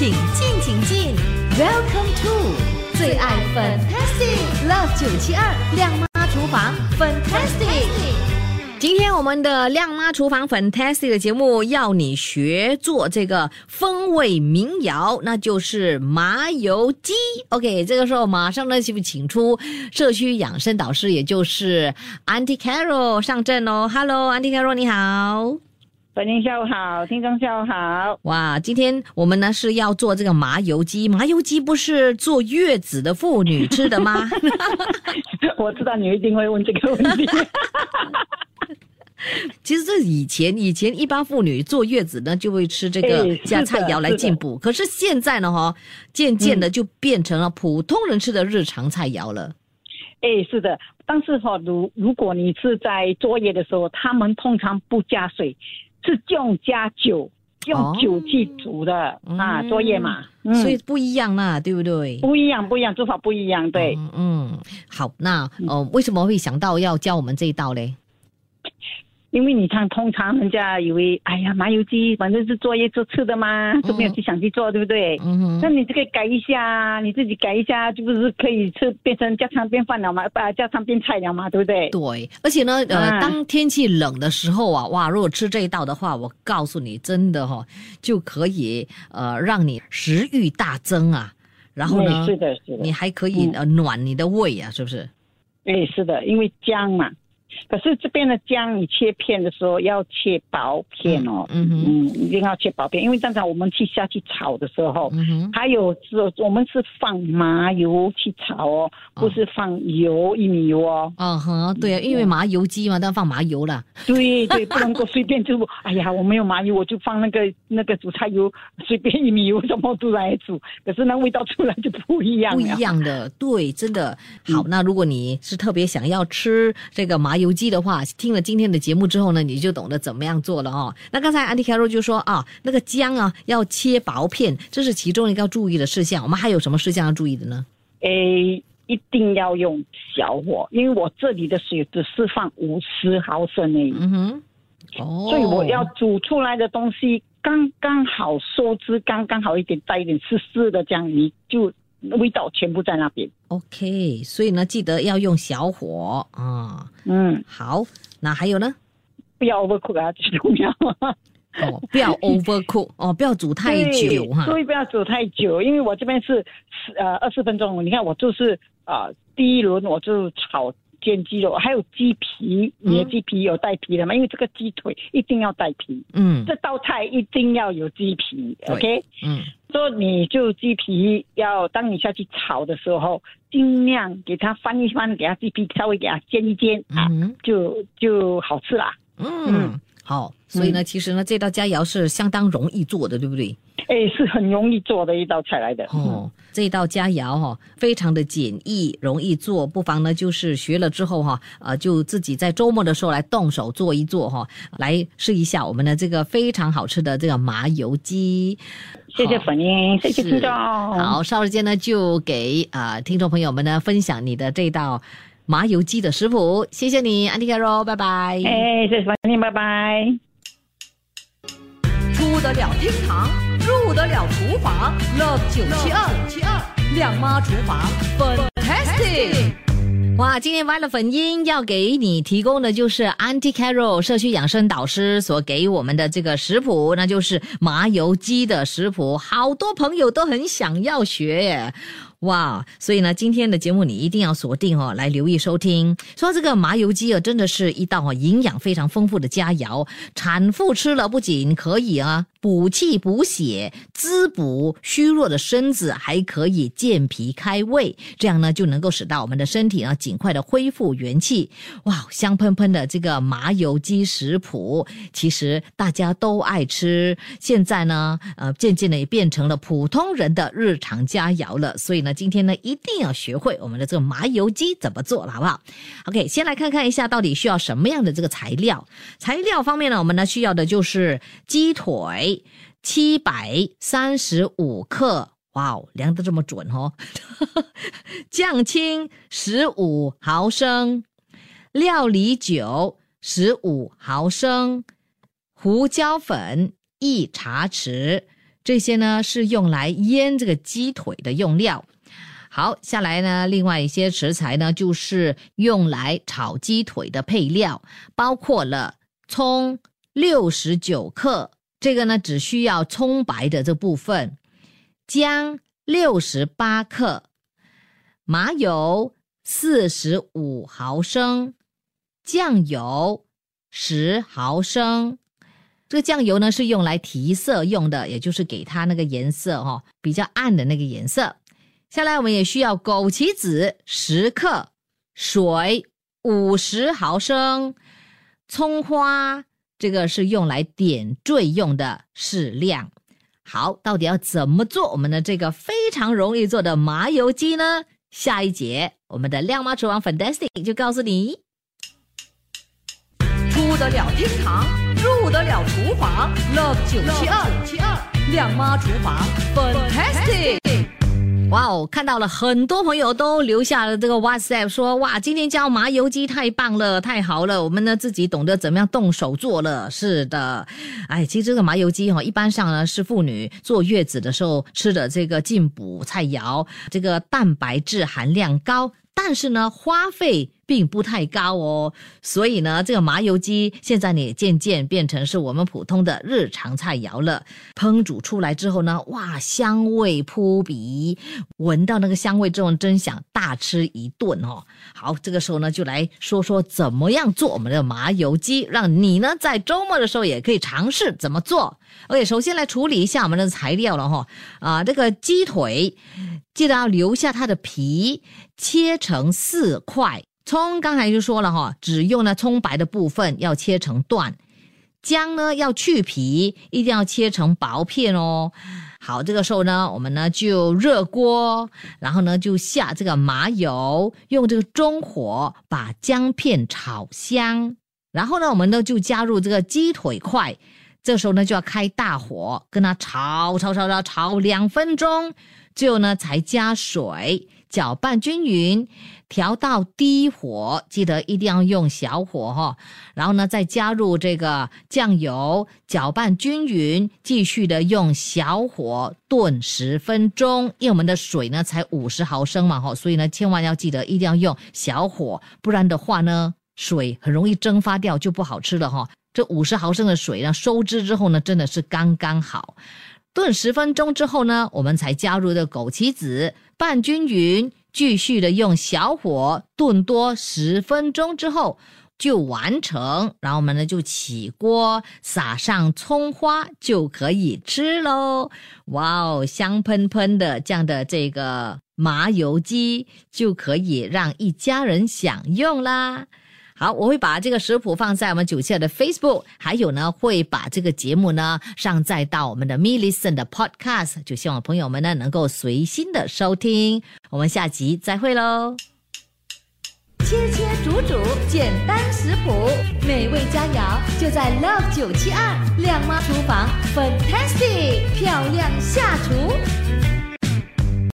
请进，请进，Welcome to 最爱 Fantastic Love 九七二亮妈厨房 Fantastic。今天我们的亮妈厨房 Fantastic 的节目要你学做这个风味民谣，那就是麻油鸡。OK，这个时候马上呢就请出社区养生导师，也就是 Auntie Carol 上阵哦。Hello，Auntie Carol，你好。本人下午好，听众下午好。哇，今天我们呢是要做这个麻油鸡。麻油鸡不是坐月子的妇女吃的吗？我知道你一定会问这个问题。其实这以前以前一般妇女坐月子呢就会吃这个加菜肴来进补，可是现在呢哈，渐渐的就变成了普通人吃的日常菜肴了。哎，是的，但是哈，如如果你是在作业的时候，他们通常不加水。是用加酒，用酒去煮的啊，作业嘛，所以不一样啦，对不对？不一样，不一样，做法不一样，对。嗯，好，那呃，为什么会想到要教我们这一道嘞？因为你看，通常人家以为，哎呀，麻油鸡反正是作业做吃的嘛，都没有去想去做，对不对？嗯那你这个改一下，你自己改一下，就不是可以吃变成家常便饭了嘛？把家常便菜了嘛，对不对？对，而且呢，呃，当天气冷的时候啊，哇，如果吃这一道的话，我告诉你，真的哈，就可以呃让你食欲大增啊。然后呢，是的，是的，你还可以呃暖你的胃啊，是不是？哎，是的，因为姜嘛。可是这边的姜，你切片的时候要切薄片哦，嗯嗯，一定要切薄片，因为刚才我们去下去炒的时候，嗯还有是我们是放麻油去炒哦，不是放油玉米油哦。嗯哼，对啊，因为麻油鸡嘛，都要放麻油了。对对，不能够随便就，哎呀，我没有麻油，我就放那个那个煮菜油，随便玉米油什么都来煮，可是那味道出来就不一样。不一样的，对，真的好。那如果你是特别想要吃这个麻油鸡的话，听了今天的节目之后呢，你就懂得怎么样做了哦。那刚才安迪卡罗就说啊，那个姜啊要切薄片，这是其中一个要注意的事项。我们还有什么事项要注意的呢？诶，一定要用小火，因为我这里的水只是放五十毫升已。嗯哼，哦，所以我要煮出来的东西刚刚好，收汁刚刚好一点，带一点湿湿的，这样你就。味道全部在那边。OK，所以呢，记得要用小火啊。嗯，好，那还有呢？不要 overcook 啊，最重要。哦，不要 overcook 哦，不要煮太久哈。所以不要煮太久，因为我这边是呃二十分钟。你看我就是啊，第一轮我就炒。煎鸡肉还有鸡皮，你的鸡皮有带皮的吗？因为这个鸡腿一定要带皮。嗯，这道菜一定要有鸡皮。OK，嗯，所以你就鸡皮要当你下去炒的时候，尽量给它翻一翻，给它鸡皮稍微给它煎一煎啊，就就好吃啦。嗯，好，所以呢，其实呢，这道佳肴是相当容易做的，对不对？哎，是很容易做的一道菜来的哦。这道佳肴哈，非常的简易，容易做，不妨呢就是学了之后哈，呃，就自己在周末的时候来动手做一做哈，来试一下我们的这个非常好吃的这个麻油鸡。谢谢粉英，谢谢听众。好，稍后间呢就给啊听众朋友们呢分享你的这道麻油鸡的食谱。谢谢你，安迪卡罗，拜拜。哎，谢谢粉英，拜拜。出得了厅堂，入得了厨房，Love 九七二七二亮妈厨房，Fantastic！哇，今天 wiley 粉音要给你提供的就是 Auntie Carol 社区养生导师所给我们的这个食谱，那就是麻油鸡的食谱，好多朋友都很想要学。哇，所以呢，今天的节目你一定要锁定哦，来留意收听。说这个麻油鸡啊，真的是一道营养非常丰富的佳肴，产妇吃了不仅可以啊。补气补血，滋补虚弱的身子，还可以健脾开胃，这样呢就能够使到我们的身体呢尽快的恢复元气。哇，香喷喷的这个麻油鸡食谱，其实大家都爱吃，现在呢，呃，渐渐的也变成了普通人的日常佳肴了。所以呢，今天呢一定要学会我们的这个麻油鸡怎么做了，好不好？OK，先来看看一下到底需要什么样的这个材料。材料方面呢，我们呢需要的就是鸡腿。七百三十五克，哇哦，量的这么准哦！酱青十五毫升，料理酒十五毫升，胡椒粉一茶匙，这些呢是用来腌这个鸡腿的用料。好，下来呢，另外一些食材呢，就是用来炒鸡腿的配料，包括了葱六十九克，这个呢只需要葱白的这部分，姜六十八克，麻油四十五毫升，酱油十毫升。这个酱油呢是用来提色用的，也就是给它那个颜色哈，比较暗的那个颜色。下来我们也需要枸杞子十克，水五十毫升，葱花这个是用来点缀用的，适量。好，到底要怎么做我们的这个非常容易做的麻油鸡呢？下一节我们的亮妈厨房 Fantastic 就告诉你。出得了厅堂，入得了厨房，Love 九七二，亮妈厨房 Fantastic。哇哦，看到了很多朋友都留下了这个 WhatsApp，说哇，今天教麻油鸡太棒了，太好了，我们呢自己懂得怎么样动手做了。是的，哎，其实这个麻油鸡哈，一般上呢是妇女坐月子的时候吃的这个进补菜肴，这个蛋白质含量高。但是呢，花费并不太高哦，所以呢，这个麻油鸡现在呢也渐渐变成是我们普通的日常菜肴了。烹煮出来之后呢，哇，香味扑鼻，闻到那个香味之后，真想大吃一顿哦。好，这个时候呢，就来说说怎么样做我们的麻油鸡，让你呢在周末的时候也可以尝试怎么做。OK，首先来处理一下我们的材料了哈，啊，这个鸡腿。记得要留下它的皮，切成四块。葱刚才就说了哈，只用了葱白的部分要切成段。姜呢要去皮，一定要切成薄片哦。好，这个时候呢，我们呢就热锅，然后呢就下这个麻油，用这个中火把姜片炒香。然后呢，我们呢就加入这个鸡腿块，这时候呢就要开大火，跟它炒炒炒炒炒两分钟。最后呢，才加水搅拌均匀，调到低火，记得一定要用小火哈。然后呢，再加入这个酱油，搅拌均匀，继续的用小火炖十分钟。因为我们的水呢才五十毫升嘛哈，所以呢，千万要记得一定要用小火，不然的话呢，水很容易蒸发掉，就不好吃了哈。这五十毫升的水呢，收汁之后呢，真的是刚刚好。炖十分钟之后呢，我们才加入的枸杞子，拌均匀，继续的用小火炖多十分钟之后就完成。然后我们呢就起锅，撒上葱花就可以吃喽。哇哦，香喷喷的这样的这个麻油鸡就可以让一家人享用啦。好，我会把这个食谱放在我们九七二的 Facebook，还有呢，会把这个节目呢上载到我们的 Me Listen 的 Podcast，就希望朋友们呢能够随心的收听。我们下集再会喽！切切煮煮，简单食谱，美味佳肴就在 Love 九七二靓妈厨房，Fantastic 漂亮下厨。